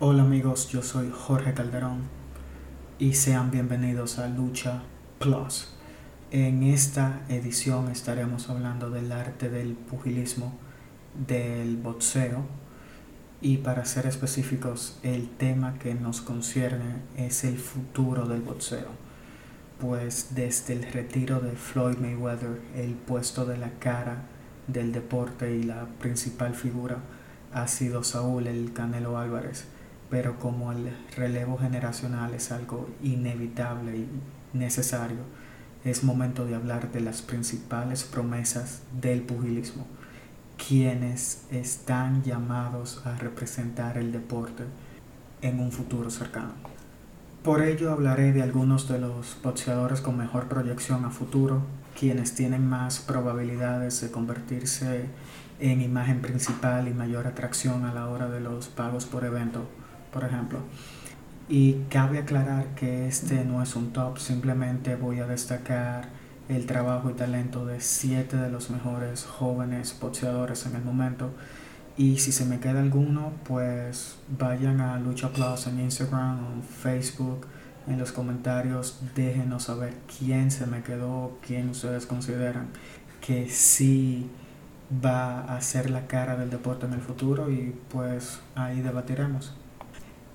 Hola amigos, yo soy Jorge Calderón y sean bienvenidos a Lucha Plus. En esta edición estaremos hablando del arte del pugilismo, del boxeo y para ser específicos, el tema que nos concierne es el futuro del boxeo. Pues desde el retiro de Floyd Mayweather, el puesto de la cara del deporte y la principal figura ha sido Saúl el Canelo Álvarez pero como el relevo generacional es algo inevitable y necesario, es momento de hablar de las principales promesas del pugilismo, quienes están llamados a representar el deporte en un futuro cercano. Por ello hablaré de algunos de los boxeadores con mejor proyección a futuro, quienes tienen más probabilidades de convertirse en imagen principal y mayor atracción a la hora de los pagos por evento por ejemplo. Y cabe aclarar que este no es un top, simplemente voy a destacar el trabajo y talento de siete de los mejores jóvenes boxeadores en el momento. Y si se me queda alguno, pues vayan a Lucha Plus en Instagram o en Facebook. En los comentarios déjenos saber quién se me quedó, quién ustedes consideran que sí va a ser la cara del deporte en el futuro y pues ahí debatiremos.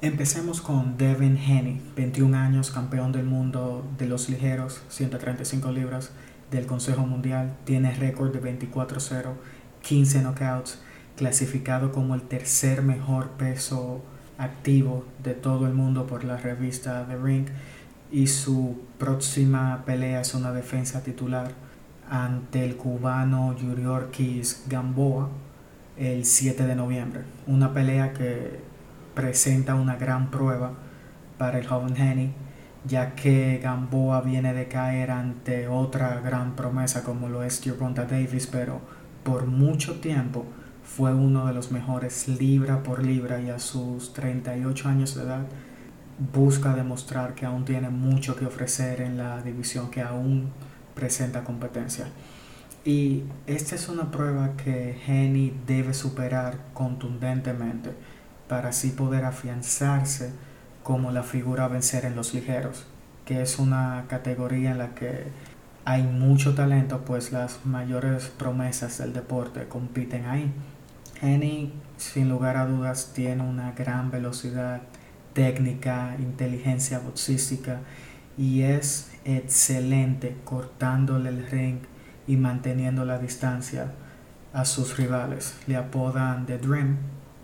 Empecemos con Devin Haney, 21 años, campeón del mundo de los ligeros, 135 libras del Consejo Mundial, tiene récord de 24-0, 15 knockouts, clasificado como el tercer mejor peso activo de todo el mundo por la revista The Ring y su próxima pelea es una defensa titular ante el cubano Yuri Ortiz Gamboa el 7 de noviembre. Una pelea que presenta una gran prueba para el joven Henny, ya que Gamboa viene de caer ante otra gran promesa como lo es Gervonta Davis, pero por mucho tiempo fue uno de los mejores libra por libra y a sus 38 años de edad busca demostrar que aún tiene mucho que ofrecer en la división que aún presenta competencia. Y esta es una prueba que Henny debe superar contundentemente para así poder afianzarse como la figura a vencer en los ligeros, que es una categoría en la que hay mucho talento, pues las mayores promesas del deporte compiten ahí. Henny, sin lugar a dudas, tiene una gran velocidad técnica, inteligencia boxística y es excelente cortándole el ring y manteniendo la distancia a sus rivales. Le apodan The Dream,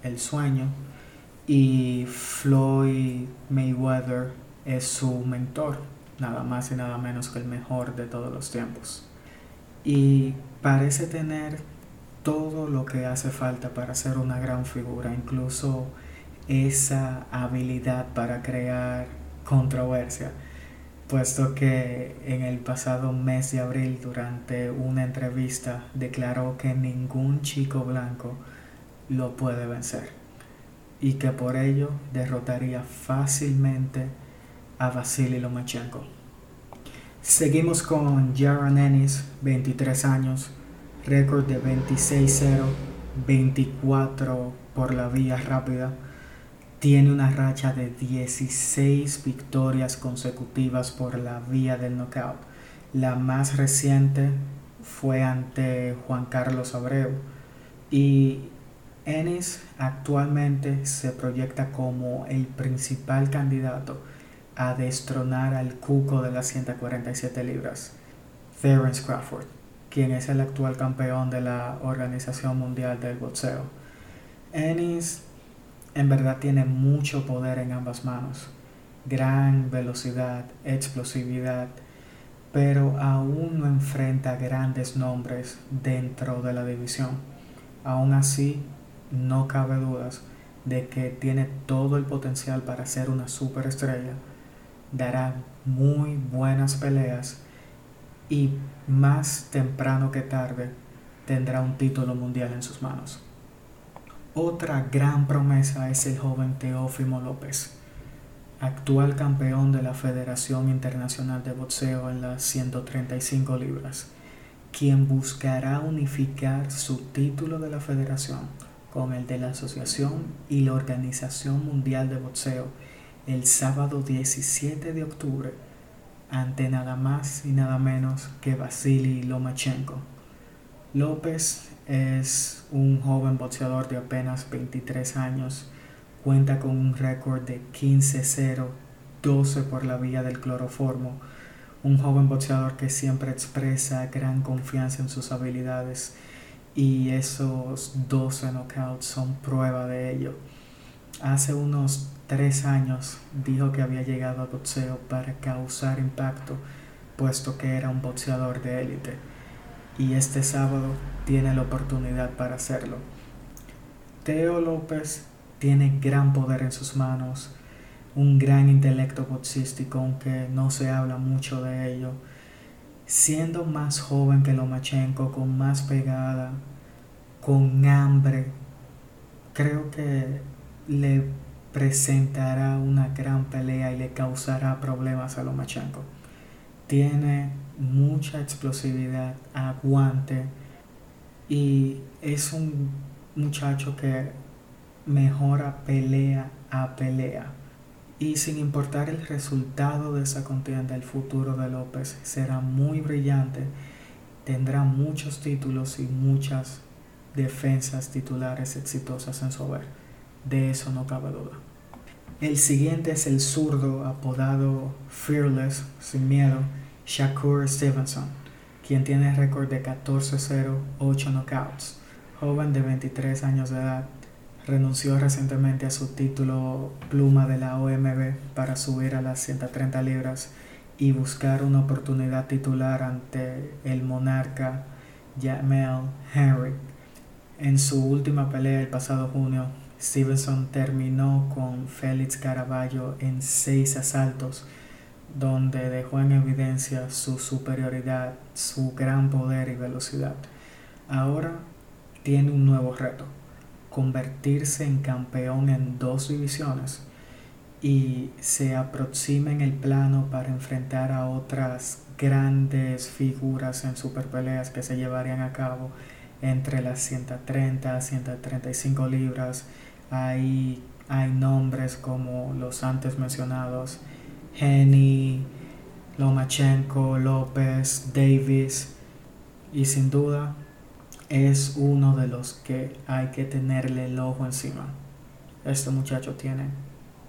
el sueño, y Floyd Mayweather es su mentor, nada más y nada menos que el mejor de todos los tiempos. Y parece tener todo lo que hace falta para ser una gran figura, incluso esa habilidad para crear controversia, puesto que en el pasado mes de abril durante una entrevista declaró que ningún chico blanco lo puede vencer y que por ello derrotaría fácilmente a Vasily Lomachenko. Seguimos con Jaron Ennis, 23 años, récord de 26-0, 24 por la vía rápida. Tiene una racha de 16 victorias consecutivas por la vía del knockout. La más reciente fue ante Juan Carlos Abreu y Ennis actualmente se proyecta como el principal candidato a destronar al cuco de las 147 libras, Terence Crawford, quien es el actual campeón de la Organización Mundial del Boxeo. Ennis en verdad tiene mucho poder en ambas manos, gran velocidad, explosividad, pero aún no enfrenta grandes nombres dentro de la división. Aún así, no cabe dudas de que tiene todo el potencial para ser una superestrella, dará muy buenas peleas y más temprano que tarde tendrá un título mundial en sus manos. Otra gran promesa es el joven Teófimo López, actual campeón de la Federación Internacional de Boxeo en las 135 libras, quien buscará unificar su título de la federación con el de la Asociación y la Organización Mundial de Boxeo el sábado 17 de octubre ante nada más y nada menos que Vasily Lomachenko. López es un joven boxeador de apenas 23 años, cuenta con un récord de 15-0, 12 por la vía del cloroformo, un joven boxeador que siempre expresa gran confianza en sus habilidades y esos 12 knockouts son prueba de ello. Hace unos tres años dijo que había llegado a boxeo para causar impacto, puesto que era un boxeador de élite. Y este sábado tiene la oportunidad para hacerlo. Teo López tiene gran poder en sus manos, un gran intelecto boxístico, aunque no se habla mucho de ello. Siendo más joven que Lomachenko, con más pegada, con hambre, creo que le presentará una gran pelea y le causará problemas a Lomachenko. Tiene mucha explosividad, aguante y es un muchacho que mejora pelea a pelea. Y sin importar el resultado de esa contienda, el futuro de López será muy brillante, tendrá muchos títulos y muchas defensas titulares exitosas en su haber. De eso no cabe duda. El siguiente es el zurdo apodado Fearless, sin miedo, Shakur Stevenson, quien tiene récord de 14-0, 8 knockouts. Joven de 23 años de edad, renunció recientemente a su título pluma de la OMB para subir a las 130 libras y buscar una oportunidad titular ante el monarca Jamel Henry. En su última pelea el pasado junio, Stevenson terminó con Félix Caraballo en seis asaltos, donde dejó en evidencia su superioridad, su gran poder y velocidad. Ahora tiene un nuevo reto, convertirse en campeón en dos divisiones y se aproxima en el plano para enfrentar a otras grandes figuras en superpeleas que se llevarían a cabo entre las 130 a 135 libras. Hay, hay nombres como los antes mencionados, Henny, Lomachenko, López, Davis, y sin duda es uno de los que hay que tenerle el ojo encima. Este muchacho tiene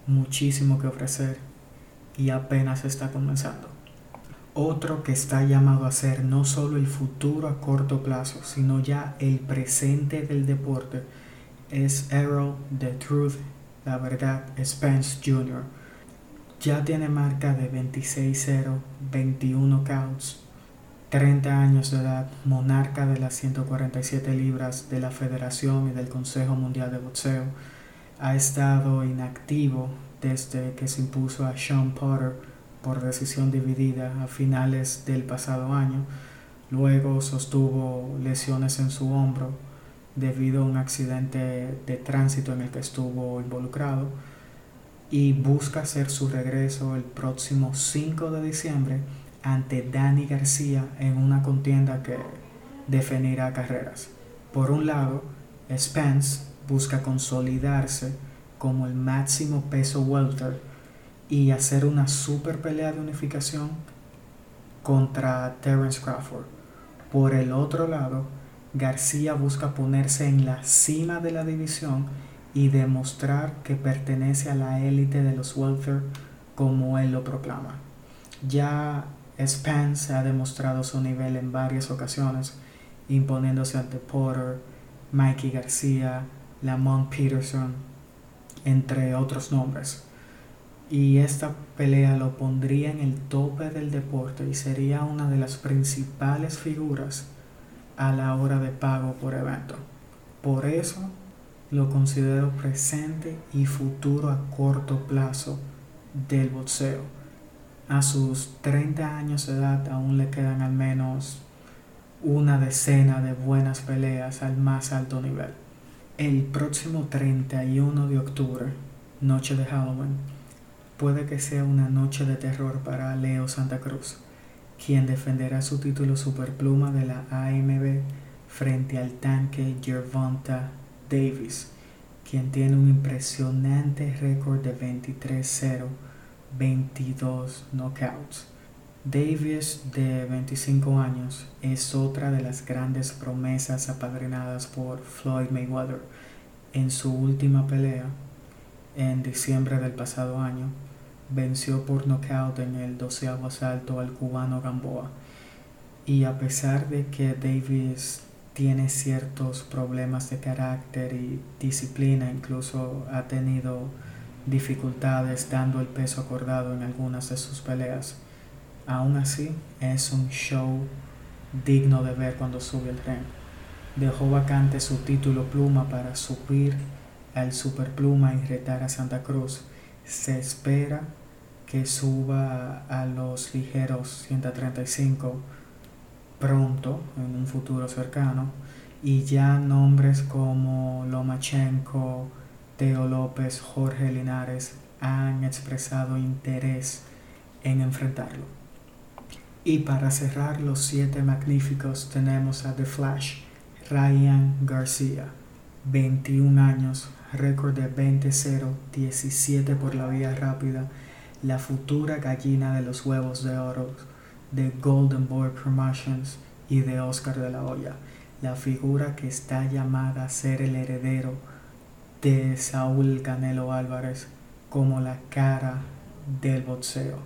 muchísimo que ofrecer y apenas está comenzando. Otro que está llamado a ser no solo el futuro a corto plazo, sino ya el presente del deporte, es Errol The Truth, la verdad, Spence Jr. Ya tiene marca de 26-0, 21 counts, 30 años de edad, monarca de las 147 libras de la Federación y del Consejo Mundial de Boxeo. Ha estado inactivo desde que se impuso a Sean Potter por decisión dividida a finales del pasado año. Luego sostuvo lesiones en su hombro debido a un accidente de tránsito en el que estuvo involucrado y busca hacer su regreso el próximo 5 de diciembre ante Danny García en una contienda que definirá carreras. Por un lado, Spence busca consolidarse como el máximo peso welter y hacer una super pelea de unificación contra Terence Crawford. Por el otro lado, García busca ponerse en la cima de la división y demostrar que pertenece a la élite de los welfare como él lo proclama. Ya Spence ha demostrado su nivel en varias ocasiones, imponiéndose ante Porter, Mikey García, Lamont Peterson, entre otros nombres. Y esta pelea lo pondría en el tope del deporte y sería una de las principales figuras a la hora de pago por evento. Por eso lo considero presente y futuro a corto plazo del boxeo. A sus 30 años de edad aún le quedan al menos una decena de buenas peleas al más alto nivel. El próximo 31 de octubre, noche de Halloween, puede que sea una noche de terror para Leo Santa Cruz quien defenderá su título superpluma de la AMB frente al tanque Gervonta Davis, quien tiene un impresionante récord de 23-0, 22 knockouts. Davis, de 25 años, es otra de las grandes promesas apadrinadas por Floyd Mayweather en su última pelea en diciembre del pasado año. Venció por nocaut en el doceavo asalto al cubano Gamboa. Y a pesar de que Davis tiene ciertos problemas de carácter y disciplina, incluso ha tenido dificultades dando el peso acordado en algunas de sus peleas, Aún así, es un show digno de ver cuando sube el tren. Dejó vacante su título pluma para subir al superpluma y retar a Santa Cruz. Se espera que suba a los ligeros 135 pronto, en un futuro cercano, y ya nombres como Lomachenko, Teo López, Jorge Linares han expresado interés en enfrentarlo. Y para cerrar los siete magníficos tenemos a The Flash, Ryan García, 21 años, récord de 20-0, 17 por la vía rápida, la futura gallina de los huevos de oro de Golden Boy Promotions y de Oscar de la Hoya, la figura que está llamada a ser el heredero de Saúl Canelo Álvarez como la cara del boxeo.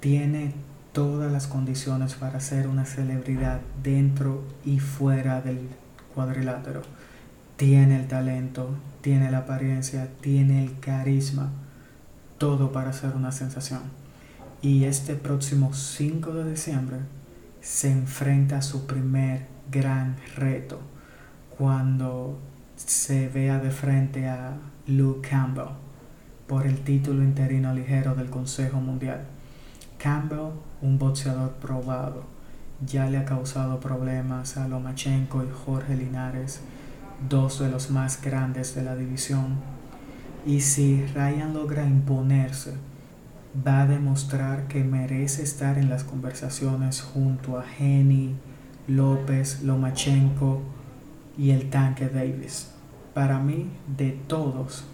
Tiene todas las condiciones para ser una celebridad dentro y fuera del cuadrilátero. Tiene el talento, tiene la apariencia, tiene el carisma, todo para ser una sensación. Y este próximo 5 de diciembre se enfrenta a su primer gran reto cuando se vea de frente a Luke Campbell por el título interino ligero del Consejo Mundial. Campbell, un boxeador probado, ya le ha causado problemas a Lomachenko y Jorge Linares, dos de los más grandes de la división. Y si Ryan logra imponerse, va a demostrar que merece estar en las conversaciones junto a Henny, López, Lomachenko y el tanque Davis. Para mí, de todos,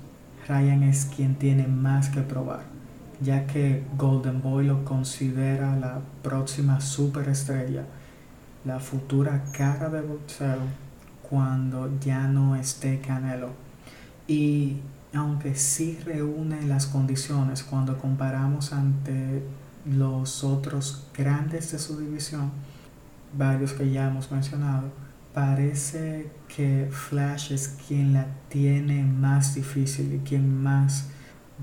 Ryan es quien tiene más que probar ya que Golden Boy lo considera la próxima superestrella, la futura cara de boxeo cuando ya no esté Canelo. Y aunque sí reúne las condiciones cuando comparamos ante los otros grandes de su división, varios que ya hemos mencionado, parece que Flash es quien la tiene más difícil y quien más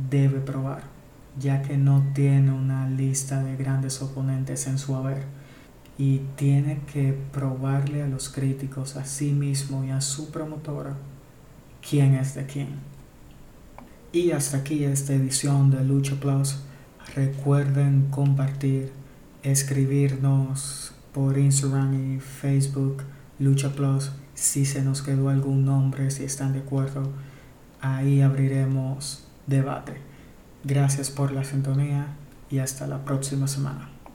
debe probar ya que no tiene una lista de grandes oponentes en su haber y tiene que probarle a los críticos, a sí mismo y a su promotora quién es de quién. Y hasta aquí esta edición de Lucha Plus. Recuerden compartir, escribirnos por Instagram y Facebook Lucha Plus si se nos quedó algún nombre, si están de acuerdo. Ahí abriremos debate. Gracias por la sintonía y hasta la próxima semana.